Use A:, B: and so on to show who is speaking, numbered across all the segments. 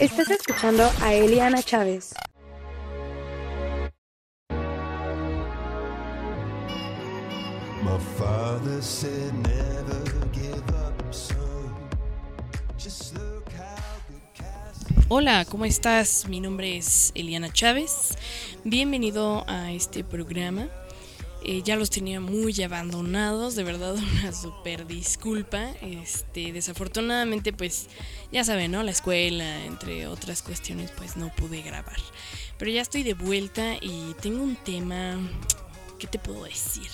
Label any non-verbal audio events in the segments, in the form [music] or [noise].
A: Estás escuchando a Eliana Chávez.
B: My father said never give up, son. Just look how good Cass
C: Hola, ¿cómo estás? Mi nombre es Eliana Chávez. Bienvenido a este programa. Eh, ya los tenía muy abandonados, de verdad [laughs] una super disculpa. Este, desafortunadamente, pues ya saben, ¿no? La escuela, entre otras cuestiones, pues no pude grabar. Pero ya estoy de vuelta y tengo un tema, ¿qué te puedo decir?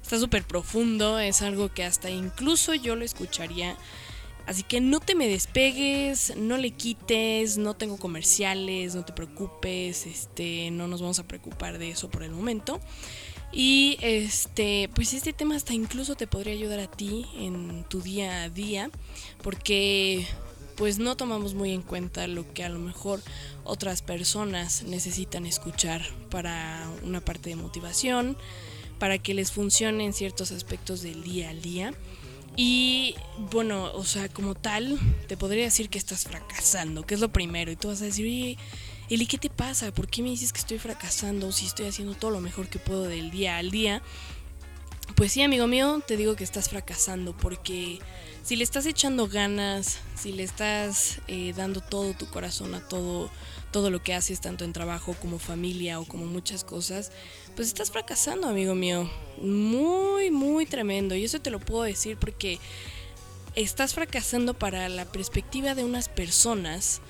C: Está súper profundo, es algo que hasta incluso yo lo escucharía. Así que no te me despegues, no le quites, no tengo comerciales, no te preocupes, este, no nos vamos a preocupar de eso por el momento. Y este, pues este tema hasta incluso te podría ayudar a ti en tu día a día, porque pues no tomamos muy en cuenta lo que a lo mejor otras personas necesitan escuchar para una parte de motivación, para que les funcionen ciertos aspectos del día al día. Y bueno, o sea, como tal, te podría decir que estás fracasando, que es lo primero. Y tú vas a decir, oye, Eli, ¿qué te pasa? ¿Por qué me dices que estoy fracasando si estoy haciendo todo lo mejor que puedo del día al día? Pues sí, amigo mío, te digo que estás fracasando porque si le estás echando ganas, si le estás eh, dando todo tu corazón a todo, todo lo que haces, tanto en trabajo como familia o como muchas cosas, pues estás fracasando, amigo mío. Muy, muy tremendo. Y eso te lo puedo decir porque estás fracasando para la perspectiva de unas personas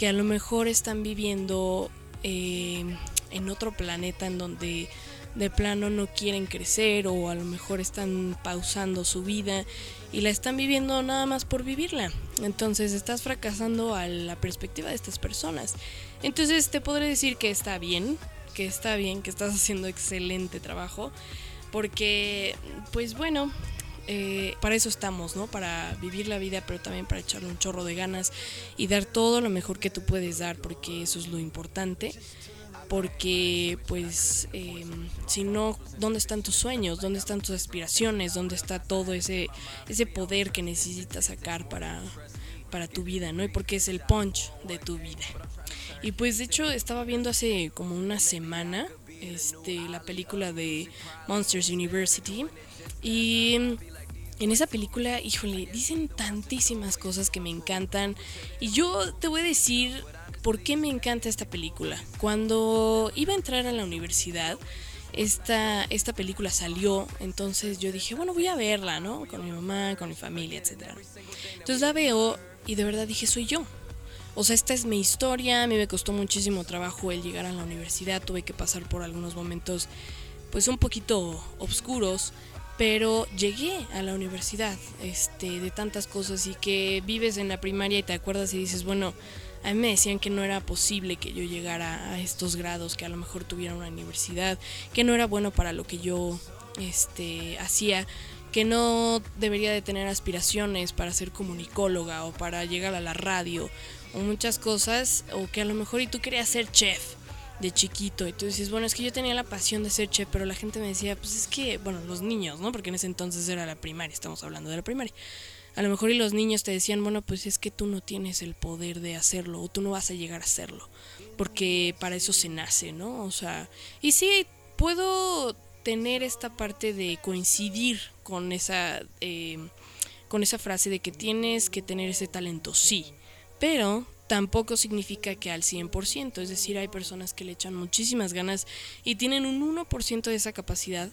C: que a lo mejor están viviendo eh, en otro planeta en donde de plano no quieren crecer o a lo mejor están pausando su vida y la están viviendo nada más por vivirla. Entonces estás fracasando a la perspectiva de estas personas. Entonces te podré decir que está bien, que está bien, que estás haciendo excelente trabajo, porque pues bueno, eh, para eso estamos, ¿no? Para vivir la vida, pero también para echarle un chorro de ganas y dar todo lo mejor que tú puedes dar, porque eso es lo importante. Porque, pues, eh, si no, ¿dónde están tus sueños? ¿Dónde están tus aspiraciones? ¿Dónde está todo ese, ese poder que necesitas sacar para, para tu vida, ¿no? Y porque es el punch de tu vida. Y pues, de hecho, estaba viendo hace como una semana este, la película de Monsters University. Y en esa película, híjole, dicen tantísimas cosas que me encantan. Y yo te voy a decir por qué me encanta esta película. Cuando iba a entrar a la universidad, esta, esta película salió, entonces yo dije, bueno, voy a verla, ¿no? Con mi mamá, con mi familia, etc. Entonces la veo y de verdad dije, soy yo. O sea, esta es mi historia, a mí me costó muchísimo trabajo el llegar a la universidad, tuve que pasar por algunos momentos pues un poquito oscuros, pero llegué a la universidad este, de tantas cosas y que vives en la primaria y te acuerdas y dices, bueno, a mí me decían que no era posible que yo llegara a estos grados, que a lo mejor tuviera una universidad, que no era bueno para lo que yo este, hacía, que no debería de tener aspiraciones para ser comunicóloga o para llegar a la radio o muchas cosas, o que a lo mejor y tú querías ser chef de chiquito. Y tú dices, bueno, es que yo tenía la pasión de ser chef, pero la gente me decía, pues es que, bueno, los niños, ¿no? Porque en ese entonces era la primaria, estamos hablando de la primaria. A lo mejor y los niños te decían, bueno, pues es que tú no tienes el poder de hacerlo, o tú no vas a llegar a hacerlo, porque para eso se nace, ¿no? O sea, y sí, puedo tener esta parte de coincidir con esa, eh, con esa frase de que tienes que tener ese talento, sí, pero tampoco significa que al 100%, es decir, hay personas que le echan muchísimas ganas y tienen un 1% de esa capacidad,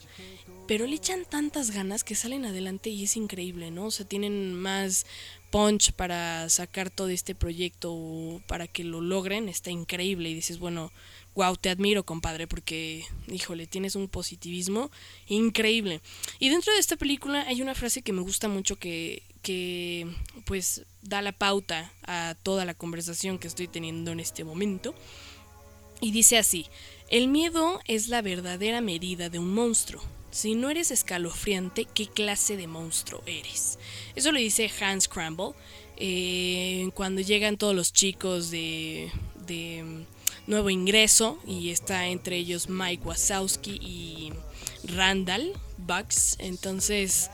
C: pero le echan tantas ganas que salen adelante y es increíble, ¿no? O sea, tienen más punch para sacar todo este proyecto o para que lo logren, está increíble y dices, bueno, wow, te admiro, compadre, porque, híjole, tienes un positivismo increíble. Y dentro de esta película hay una frase que me gusta mucho que, que pues da la pauta a toda la conversación que estoy teniendo en este momento. Y dice así, el miedo es la verdadera medida de un monstruo. Si no eres escalofriante, ¿qué clase de monstruo eres? Eso lo dice Hans Crumble eh, cuando llegan todos los chicos de, de nuevo ingreso y está entre ellos Mike Wazowski y Randall Bucks. Entonces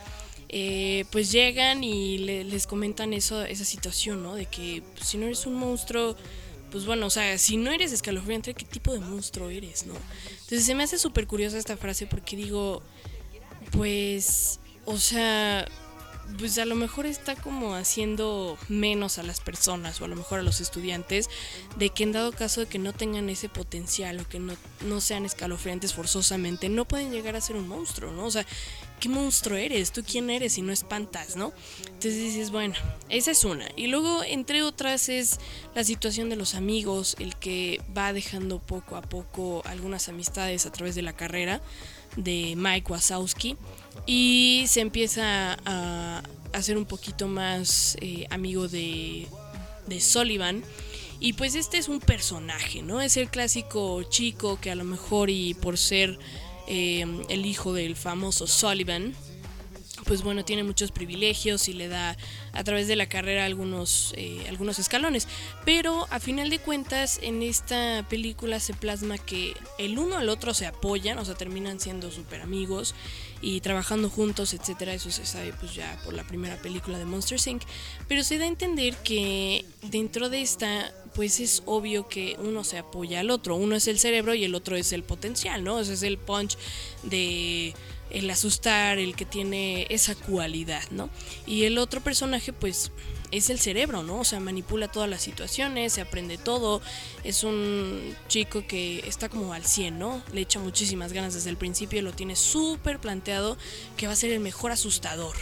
C: eh, pues llegan y le- les comentan eso, esa situación, ¿no? De que pues, si no eres un monstruo, pues bueno, o sea, si no eres escalofriante, ¿qué tipo de monstruo eres, no? Entonces se me hace súper curiosa esta frase porque digo, pues, o sea, pues a lo mejor está como haciendo menos a las personas o a lo mejor a los estudiantes de que en dado caso de que no tengan ese potencial o que no, no sean escalofriantes forzosamente, no pueden llegar a ser un monstruo, ¿no? O sea, ¿qué monstruo eres? ¿Tú quién eres si no espantas, no? Entonces dices, bueno, esa es una. Y luego, entre otras, es la situación de los amigos, el que va dejando poco a poco algunas amistades a través de la carrera de Mike Wazowski y se empieza a hacer un poquito más eh, amigo de, de Sullivan. Y pues este es un personaje, ¿no? Es el clásico chico que a lo mejor y por ser eh, el hijo del famoso Sullivan, pues bueno, tiene muchos privilegios y le da a través de la carrera algunos, eh, algunos escalones. Pero a final de cuentas, en esta película se plasma que el uno al otro se apoyan, o sea, terminan siendo súper amigos y trabajando juntos, etcétera. Eso se sabe pues ya por la primera película de Monsters Inc. Pero se da a entender que dentro de esta pues es obvio que uno se apoya al otro. Uno es el cerebro y el otro es el potencial, ¿no? Ese es el punch de el asustar, el que tiene esa cualidad, ¿no? Y el otro personaje, pues, es el cerebro, ¿no? O sea, manipula todas las situaciones, se aprende todo. Es un chico que está como al 100, ¿no? Le echa muchísimas ganas desde el principio, lo tiene súper planteado que va a ser el mejor asustador.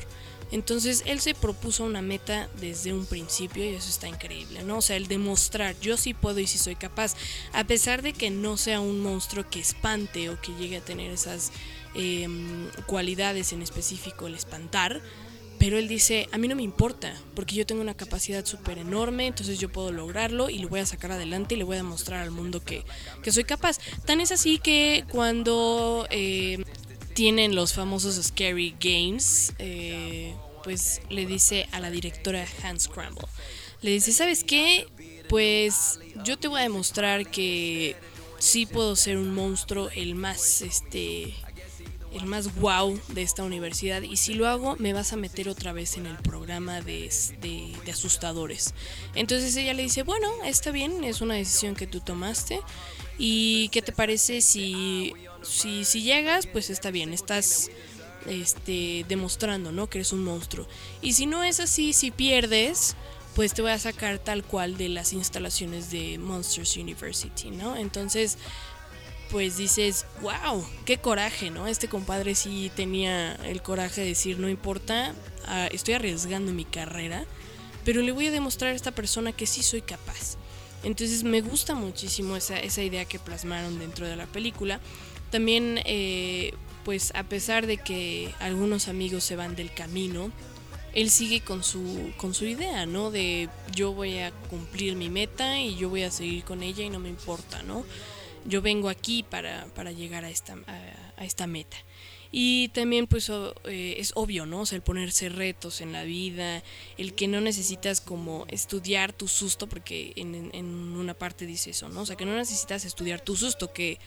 C: Entonces él se propuso una meta desde un principio y eso está increíble, ¿no? O sea, el demostrar yo sí puedo y sí soy capaz, a pesar de que no sea un monstruo que espante o que llegue a tener esas eh, cualidades en específico, el espantar, pero él dice, a mí no me importa, porque yo tengo una capacidad súper enorme, entonces yo puedo lograrlo y lo voy a sacar adelante y le voy a demostrar al mundo que, que soy capaz. Tan es así que cuando eh, tienen los famosos Scary Games, eh, pues le dice a la directora Hans Scramble, le dice, ¿sabes qué? Pues yo te voy a demostrar que sí puedo ser un monstruo, el más, este, el más wow de esta universidad y si lo hago me vas a meter otra vez en el programa de, de, de, asustadores. Entonces ella le dice, bueno, está bien, es una decisión que tú tomaste y qué te parece si, si, si llegas, pues está bien, estás este, demostrando ¿no? que eres un monstruo. Y si no es así, si pierdes, pues te voy a sacar tal cual de las instalaciones de Monsters University, ¿no? Entonces pues dices, wow, qué coraje, ¿no? Este compadre sí tenía el coraje de decir, no importa, uh, estoy arriesgando mi carrera, pero le voy a demostrar a esta persona que sí soy capaz. Entonces me gusta muchísimo esa, esa idea que plasmaron dentro de la película. También, eh, pues a pesar de que algunos amigos se van del camino, él sigue con su, con su idea, ¿no? De yo voy a cumplir mi meta y yo voy a seguir con ella y no me importa, ¿no? Yo vengo aquí para, para llegar a esta, a, esta meta. Y también pues eh, es obvio, ¿no? O sea, el ponerse retos en la vida, el que no necesitas como estudiar tu susto, porque en, en una parte dice eso, ¿no? O sea, que no necesitas estudiar tu susto, que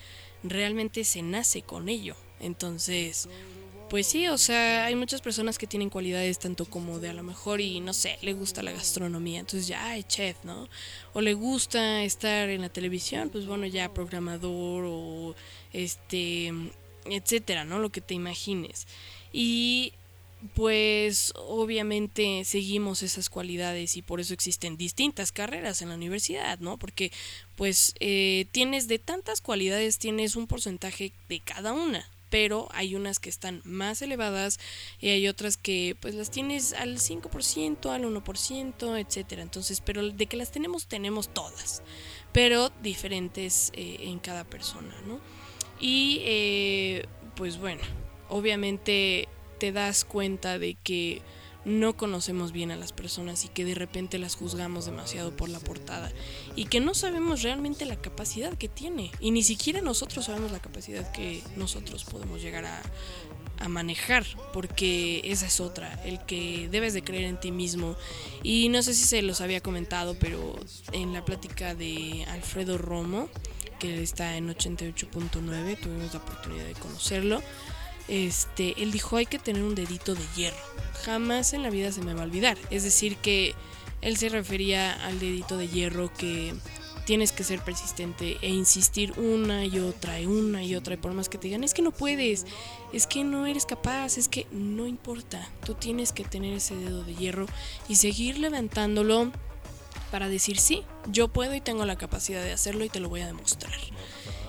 C: realmente se nace con ello. Entonces, pues sí, o sea, hay muchas personas que tienen cualidades tanto como de a lo mejor y no sé, le gusta la gastronomía, entonces ya es chef, ¿no? O le gusta estar en la televisión, pues bueno, ya programador o este, etcétera, ¿no? Lo que te imagines. Y pues obviamente seguimos esas cualidades y por eso existen distintas carreras en la universidad, ¿no? Porque pues eh, tienes de tantas cualidades, tienes un porcentaje de cada una pero hay unas que están más elevadas y hay otras que pues las tienes al 5%, al 1%, etcétera. Entonces, pero de que las tenemos, tenemos todas, pero diferentes eh, en cada persona, ¿no? Y eh, pues bueno, obviamente te das cuenta de que no conocemos bien a las personas y que de repente las juzgamos demasiado por la portada y que no sabemos realmente la capacidad que tiene. Y ni siquiera nosotros sabemos la capacidad que nosotros podemos llegar a, a manejar porque esa es otra el que debes de creer en ti mismo. Y no sé si se los había comentado pero en la plática de Alfredo Romo que está en 88.9 tuvimos la oportunidad de conocerlo este, él dijo hay que tener un dedito de hierro. Jamás en la vida se me va a olvidar. Es decir, que él se refería al dedito de hierro que tienes que ser persistente e insistir una y otra y una y otra y por más que te digan es que no puedes, es que no eres capaz, es que no importa, tú tienes que tener ese dedo de hierro y seguir levantándolo para decir sí, yo puedo y tengo la capacidad de hacerlo y te lo voy a demostrar.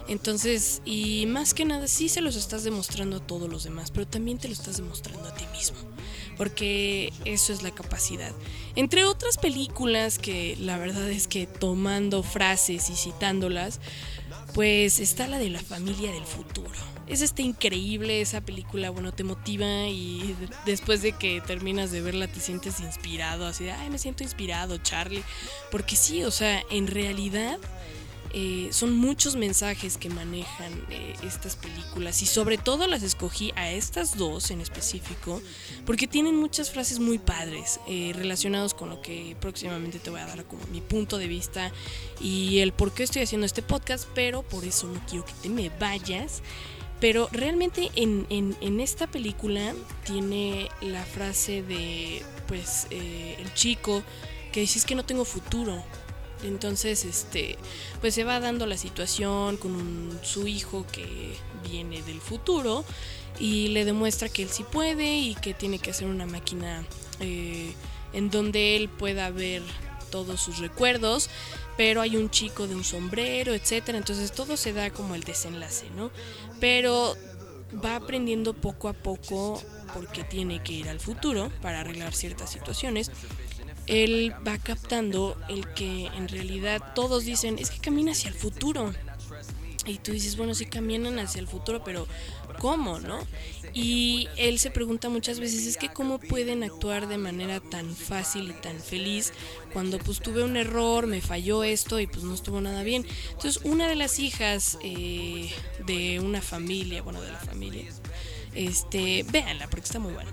C: Entonces, y más que nada, sí se los estás demostrando a todos los demás, pero también te lo estás demostrando a ti mismo, porque eso es la capacidad. Entre otras películas que la verdad es que tomando frases y citándolas, pues está la de la familia del futuro. Es este increíble esa película, bueno, te motiva y después de que terminas de verla te sientes inspirado, así de, ay, me siento inspirado, Charlie. Porque sí, o sea, en realidad eh, son muchos mensajes que manejan eh, estas películas y sobre todo las escogí a estas dos en específico porque tienen muchas frases muy padres eh, relacionados con lo que próximamente te voy a dar como mi punto de vista y el por qué estoy haciendo este podcast, pero por eso no quiero que te me vayas. Pero realmente en, en, en esta película tiene la frase de, pues, el chico que dice es que no tengo futuro, entonces, este, pues se va dando la situación con su hijo que viene del futuro y le demuestra que él sí puede y que tiene que hacer una máquina eh, en donde él pueda ver todos sus recuerdos, pero hay un chico de un sombrero, etcétera. Entonces todo se da como el desenlace, ¿no? Pero va aprendiendo poco a poco porque tiene que ir al futuro para arreglar ciertas situaciones él va captando el que en realidad todos dicen, es que camina hacia el futuro. Y tú dices, bueno, sí caminan hacia el futuro, pero ¿cómo, no? Y él se pregunta muchas veces, es que cómo pueden actuar de manera tan fácil y tan feliz cuando pues tuve un error, me falló esto y pues no estuvo nada bien. Entonces, una de las hijas eh, de una familia, bueno, de la familia, este, véanla porque está muy buena,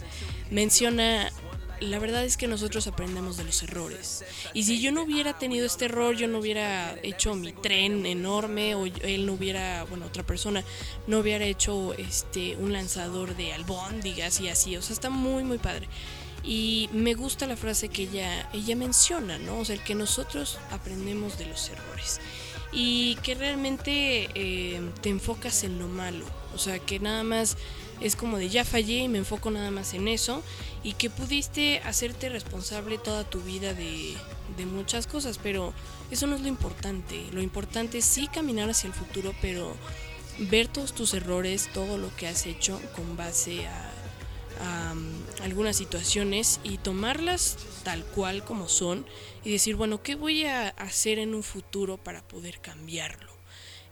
C: [laughs] menciona la verdad es que nosotros aprendemos de los errores. Y si yo no hubiera tenido este error, yo no hubiera hecho mi tren enorme o él no hubiera, bueno, otra persona no hubiera hecho este un lanzador de albóndigas y así, o sea, está muy muy padre. Y me gusta la frase que ella ella menciona, ¿no? O sea, el que nosotros aprendemos de los errores y que realmente eh, te enfocas en lo malo, o sea, que nada más es como de ya fallé y me enfoco nada más en eso y que pudiste hacerte responsable toda tu vida de, muchas cosas, pero eso no es lo importante. Lo importante es sí caminar hacia el futuro, pero ver todos tus errores, todo lo que has hecho con base a, a um, algunas situaciones y tomarlas tal cual como son y decir, bueno, ¿qué voy a hacer en un futuro para poder cambiarlo?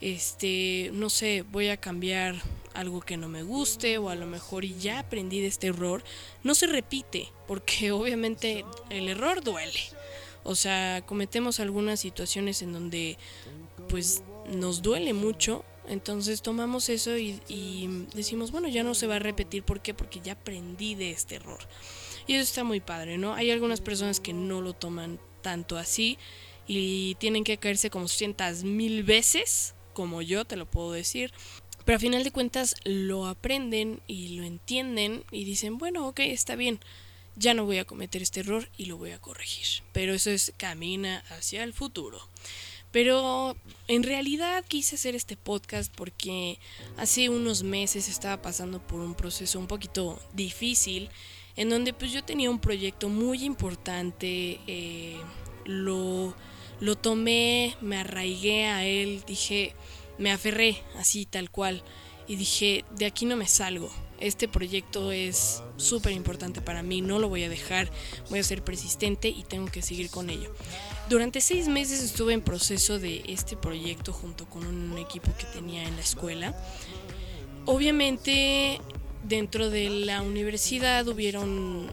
C: Este, no sé, voy a cambiar algo que no me guste o a lo mejor ya aprendí de este error, no se repite, porque [laughs] obviamente el error duele. O sea, cometemos algunas situaciones en donde pues nos duele mucho, entonces tomamos eso y, y, decimos, bueno, ya no se va a repetir, ¿por qué? Porque ya aprendí de este error. Y eso está muy padre, ¿no? Hay algunas personas que no lo toman tanto así y tienen que caerse como cientas mil veces, como yo te lo puedo decir, pero a final de cuentas lo aprenden y lo entienden y dicen, bueno, ok, está bien, ya no voy a cometer este error y lo voy a corregir. Pero eso es camina hacia el futuro. Pero en realidad quise hacer este podcast porque hace unos meses estaba pasando por un proceso un poquito difícil en donde pues yo tenía un proyecto muy importante, eh, lo, lo tomé, me arraigué a él, dije, me aferré así tal cual y dije, de aquí no me salgo. Este proyecto es súper importante para mí, no lo voy a dejar, voy a ser persistente y tengo que seguir con ello. Durante seis meses estuve en proceso de este proyecto junto con un equipo que tenía en la escuela. Obviamente dentro de la universidad hubieron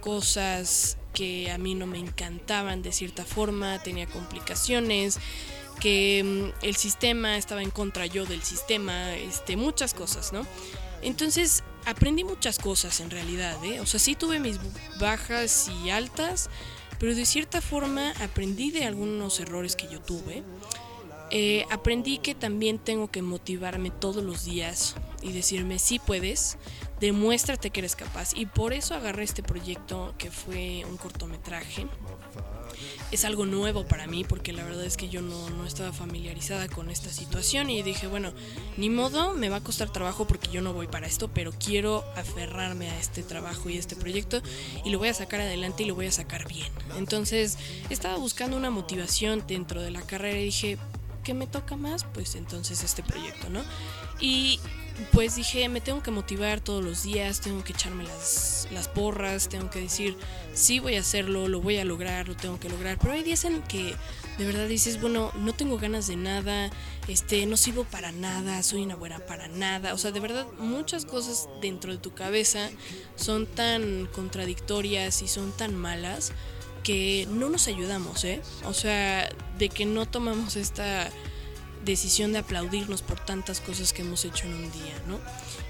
C: cosas que a mí no me encantaban de cierta forma, tenía complicaciones, que mm, el sistema estaba en contra yo del sistema, este, muchas cosas, ¿no? Entonces aprendí muchas cosas en realidad, ¿eh? O sea, sí tuve mis bajas y altas, pero de cierta forma aprendí de algunos errores que yo tuve. eh, aprendí que también tengo que motivarme todos los días y decirme, sí puedes, demuéstrate que eres capaz. Y por eso agarré este proyecto que fue un cortometraje. Es algo nuevo para mí porque la verdad es que yo no, no, estaba familiarizada con esta situación y dije, bueno, ni modo, me va a costar trabajo porque yo no voy para esto, pero quiero aferrarme a este trabajo y este proyecto y lo voy a sacar adelante y lo voy a sacar bien. Entonces estaba buscando una motivación dentro de la carrera y dije, ¿qué me toca más? Pues entonces este proyecto, ¿no? Y pues dije, me tengo que motivar todos los días, tengo que echarme las, las porras, tengo que decir, sí voy a hacerlo, lo voy a lograr, lo tengo que lograr. Pero hay días en que de verdad dices, bueno, no tengo ganas de nada, este, no sirvo para nada, soy una buena para nada. O sea, de verdad, muchas cosas dentro de tu cabeza son tan contradictorias y son tan malas que no nos ayudamos, ¿eh? O sea, de que no tomamos esta decisión de aplaudirnos por tantas cosas que hemos hecho en un día, ¿no?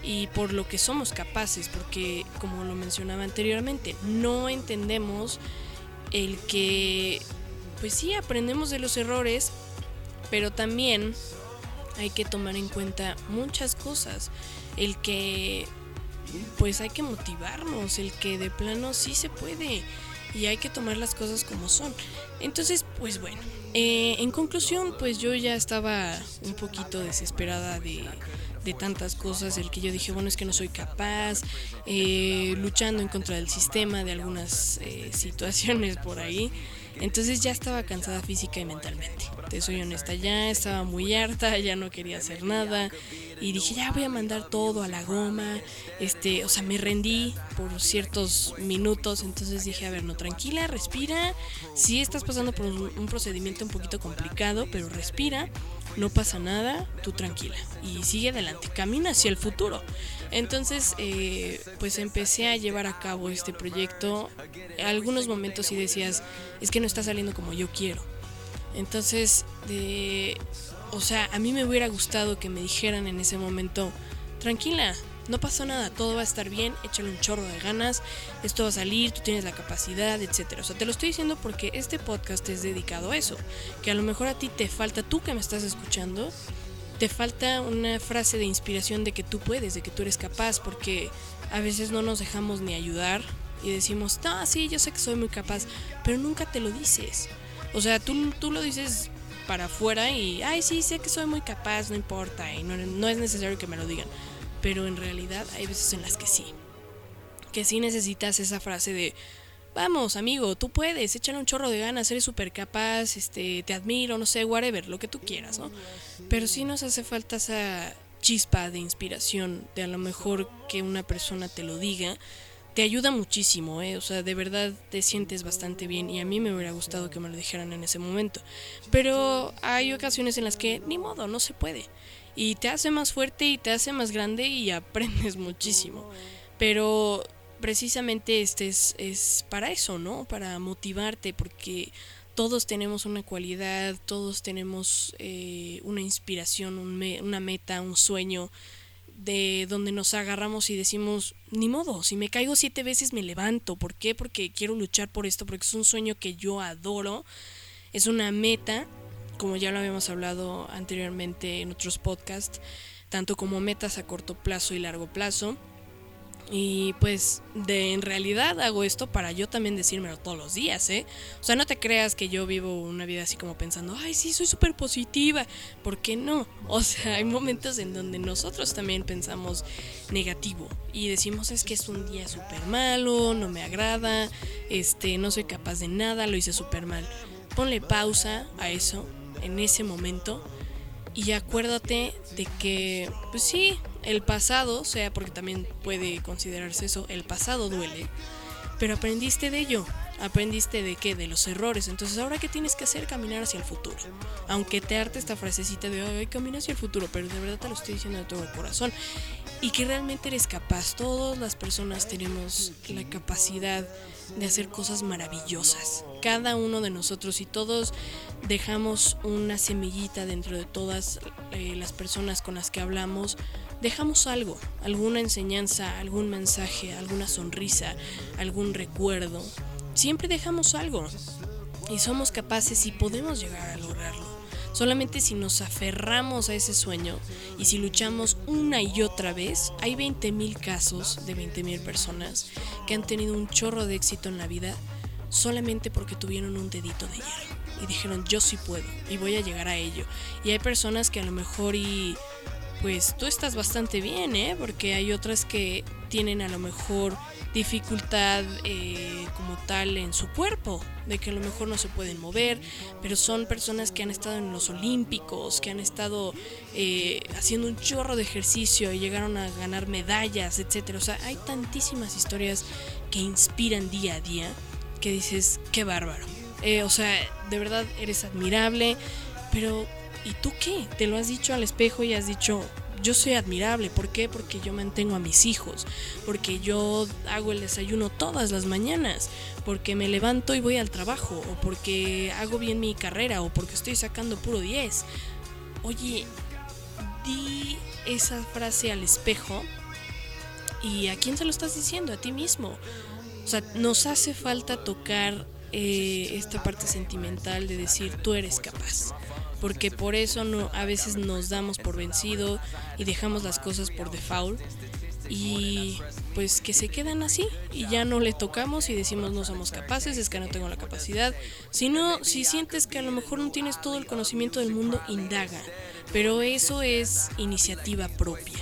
C: Y por lo que somos capaces, porque como lo mencionaba anteriormente, no entendemos el que, pues sí, aprendemos de los errores, pero también hay que tomar en cuenta muchas cosas. El que, pues hay que motivarnos, el que de plano sí se puede y hay que tomar las cosas como son. Entonces, pues bueno, eh, en conclusión, pues yo ya estaba un poquito desesperada de, de, tantas cosas, el que yo dije, bueno, es que no soy capaz, eh, luchando en contra del sistema, de algunas eh, [laughs] situaciones por ahí. Entonces ya estaba cansada física y mentalmente. Te soy honesta, ya estaba muy harta, ya no quería hacer nada y dije, ya voy a mandar todo a la goma. Este, o sea, me rendí por ciertos minutos, entonces dije, a ver, no, tranquila, respira. Sí estás pasando por un procedimiento un poquito complicado, pero respira, no pasa nada, tú tranquila y sigue adelante, camina hacia el futuro. Entonces, eh, pues empecé a llevar a cabo este proyecto. Algunos momentos sí decías, es que no está saliendo como yo quiero. Entonces, o sea, a mí me hubiera gustado que me dijeran en ese momento, tranquila, no pasa nada, todo va a estar bien, échale un chorro de ganas, esto va a salir, tú tienes la capacidad, etc. O sea, te lo estoy diciendo porque este podcast es dedicado a eso, que a lo mejor a ti te falta, tú que me estás escuchando, te falta una frase de inspiración de que tú puedes, de que tú eres capaz, porque a veces no nos dejamos ni ayudar y decimos, ah, sí, yo sé que soy muy capaz, pero nunca te lo dices. O sea, tú, tú lo dices para afuera y, ay, sí, sé que soy muy capaz, no importa, y no, no es necesario que me lo digan. Pero en realidad hay veces en las que sí. Que sí necesitas esa frase de, vamos, amigo, tú puedes, échale un chorro de ganas, eres súper capaz, este, te admiro, no sé, whatever, lo que tú quieras, ¿no? Pero sí nos hace falta esa chispa de inspiración, de a lo mejor que una persona te lo diga, te ayuda muchísimo, ¿eh? O sea, de verdad te sientes bastante bien y a mí me hubiera gustado que me lo dijeran en ese momento. Pero hay ocasiones en las que ni modo, no se puede. Y te hace más fuerte y te hace más grande y aprendes [laughs] muchísimo. Pero precisamente este es, es para eso, ¿no? Para motivarte, porque todos tenemos una cualidad, todos tenemos eh, una inspiración, un me, una meta, un sueño de donde nos agarramos y decimos, ni modo, si me caigo siete veces me levanto. ¿Por qué? Porque quiero luchar por esto, porque es un sueño que yo adoro, es una meta, como ya lo habíamos hablado anteriormente en otros podcasts, tanto como metas a corto plazo y largo plazo. Y pues de en realidad hago esto para yo también decírmelo todos los días, ¿eh? O sea, no te creas que yo vivo una vida así como pensando, ay, sí, soy súper positiva. ¿Por qué no? O sea, hay momentos en donde nosotros también pensamos negativo y decimos es que es un día súper malo, no me agrada, este, no soy capaz de nada, lo hice súper mal. Ponle pausa a eso en ese momento y acuérdate de que, pues sí, el pasado, o sea, porque también puede considerarse eso, el pasado duele, pero aprendiste de ello, aprendiste de qué, de los errores, entonces ahora qué tienes que hacer, caminar hacia el futuro. Aunque te arte esta frasecita de, ay, camina hacia el futuro, pero de verdad te lo estoy diciendo de todo el corazón. Y que realmente eres capaz, todas las personas tenemos la capacidad de hacer cosas maravillosas. Cada uno de nosotros y todos dejamos una semillita dentro de todas eh, las personas con las que hablamos dejamos algo, alguna enseñanza, algún mensaje, alguna sonrisa, algún recuerdo. Siempre dejamos algo y somos capaces y podemos llegar a lograrlo. Solamente si nos aferramos a ese sueño y si luchamos una y otra vez, hay 20.000 casos de 20.000 personas que han tenido un chorro de éxito en la vida solamente porque tuvieron un dedito de hierro y dijeron yo sí puedo y voy a llegar a ello. Y hay personas que a lo mejor y pues tú estás bastante bien, ¿eh? Porque hay otras que tienen a lo mejor dificultad eh, como tal en su cuerpo, de que a lo mejor no se pueden mover, pero son personas que han estado en los Olímpicos, que han estado eh, haciendo un chorro de ejercicio y llegaron a ganar medallas, etcétera. O sea, hay tantísimas historias que inspiran día a día que dices, qué bárbaro. Eh, o sea, de verdad eres admirable, pero ¿y tú qué? Te lo has dicho al espejo y has dicho, yo soy admirable. ¿Por qué? Porque yo mantengo a mis hijos, porque yo hago el desayuno todas las mañanas, porque me levanto y voy al trabajo, o porque hago bien mi carrera, o porque estoy sacando puro 10. Oye, di esa frase al espejo y a quién se lo estás diciendo, a ti mismo. O sea, nos hace falta tocar eh, esta parte sentimental de decir tú eres capaz. Porque por eso no, a veces nos damos por vencido y dejamos las cosas por default. Y pues que se quedan así y ya no le tocamos y decimos no somos capaces, es que no tengo la capacidad. Si no, si sientes que a lo mejor no tienes todo el conocimiento del mundo, indaga. Pero eso es iniciativa propia.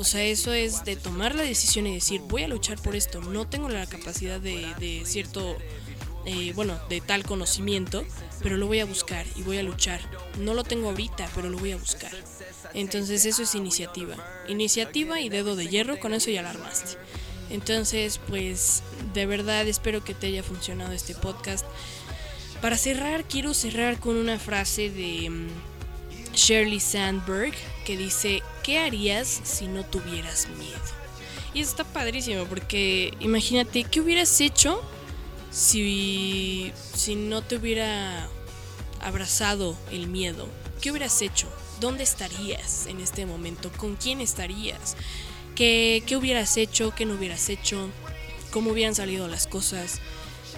C: O sea, eso es de tomar la decisión y decir, voy a luchar por esto, no tengo la capacidad de, de cierto, eh, bueno, de tal conocimiento, pero lo voy a buscar y voy a luchar. No lo tengo ahorita, pero lo voy a buscar. Entonces eso es iniciativa. Iniciativa y dedo de hierro, con eso ya la armaste. Entonces, pues de verdad espero que te haya funcionado este podcast. Para cerrar, quiero cerrar con una frase de mm, Shirley Sandberg que dice, ¿qué harías si no tuvieras miedo? Y está padrísimo porque imagínate, ¿qué hubieras hecho si, si no te hubiera abrazado el miedo? ¿Qué hubieras hecho? ¿Dónde estarías en este momento? ¿Con quién estarías? ¿Qué, qué hubieras hecho? ¿Qué no hubieras hecho? ¿Cómo hubieran salido las cosas?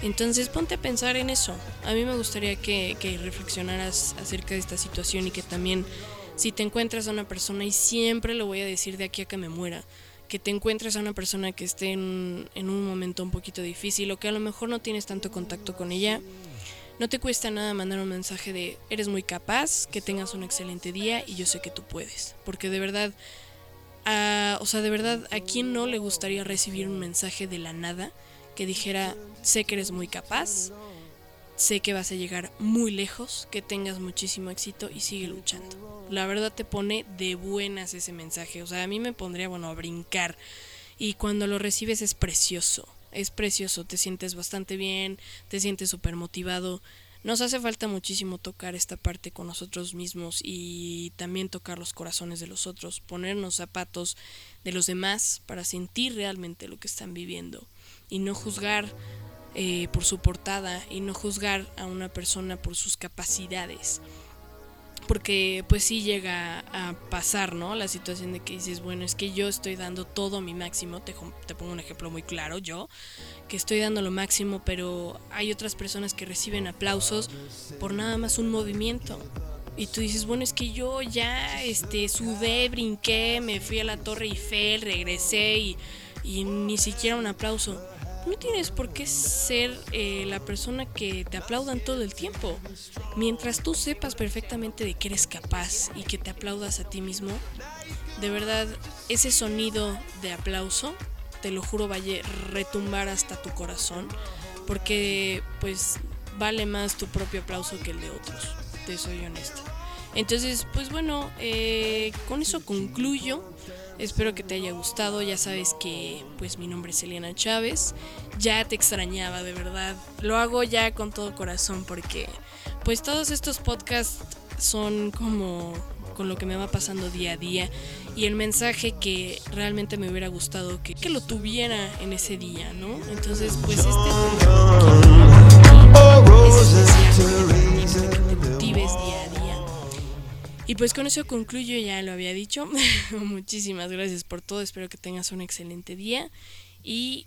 C: Entonces ponte a pensar en eso. A mí me gustaría que, que, reflexionaras acerca de esta situación y que también si te encuentras a una persona, y siempre lo voy a decir de aquí a que me muera, que te encuentres a una persona que esté en, en un momento un poquito difícil o que a lo mejor no tienes tanto contacto con ella, no te cuesta nada mandar un mensaje de eres muy capaz, que tengas un excelente día y yo sé que tú puedes. Porque de verdad, a, o sea, de verdad, ¿a quién no le gustaría recibir un mensaje de la nada que dijera sé que eres muy capaz, sé que vas a llegar muy lejos, que tengas muchísimo éxito y sigue luchando? La verdad te pone de buenas ese mensaje. O sea, a mí me pondría, bueno, a brincar. Y cuando lo recibes es precioso. Es precioso. Te sientes bastante bien, te sientes súper motivado. Nos hace falta muchísimo tocar esta parte con nosotros mismos y también tocar los corazones de los otros, ponernos zapatos de los demás para sentir realmente lo que están viviendo y no juzgar eh, por su portada y no juzgar a una persona por sus capacidades porque pues sí llega a pasar, ¿no? La situación de que dices, bueno, es que yo estoy dando todo mi máximo, te, te, pongo un ejemplo muy claro, yo, que estoy dando lo máximo, pero hay otras personas que reciben aplausos por nada más un movimiento. Y tú dices, bueno, es que yo ya este, sudé, brinqué, me fui a la Torre Eiffel, regresé y, y ni siquiera un aplauso no tienes por qué ser eh, la persona que te aplaudan todo el tiempo. Mientras tú sepas perfectamente de que eres capaz y que te aplaudas a ti mismo, de verdad, ese sonido de aplauso, te lo juro, va a retumbar hasta tu corazón, porque pues vale más tu propio aplauso que el de otros, te soy honesta. Entonces, pues bueno, eh, con eso concluyo. Espero que te haya gustado. Ya sabes que pues mi nombre es Eliana Chávez. Ya te extrañaba, de verdad. Lo hago ya con todo corazón porque pues todos estos podcasts son como con lo que me va pasando día a día y el mensaje que realmente me hubiera gustado que, que lo tuviera en ese día, ¿no? Entonces, pues este es especial que te motives día. Y pues con eso concluyo, ya lo había dicho. [laughs] Muchísimas gracias por todo, espero que tengas un excelente día y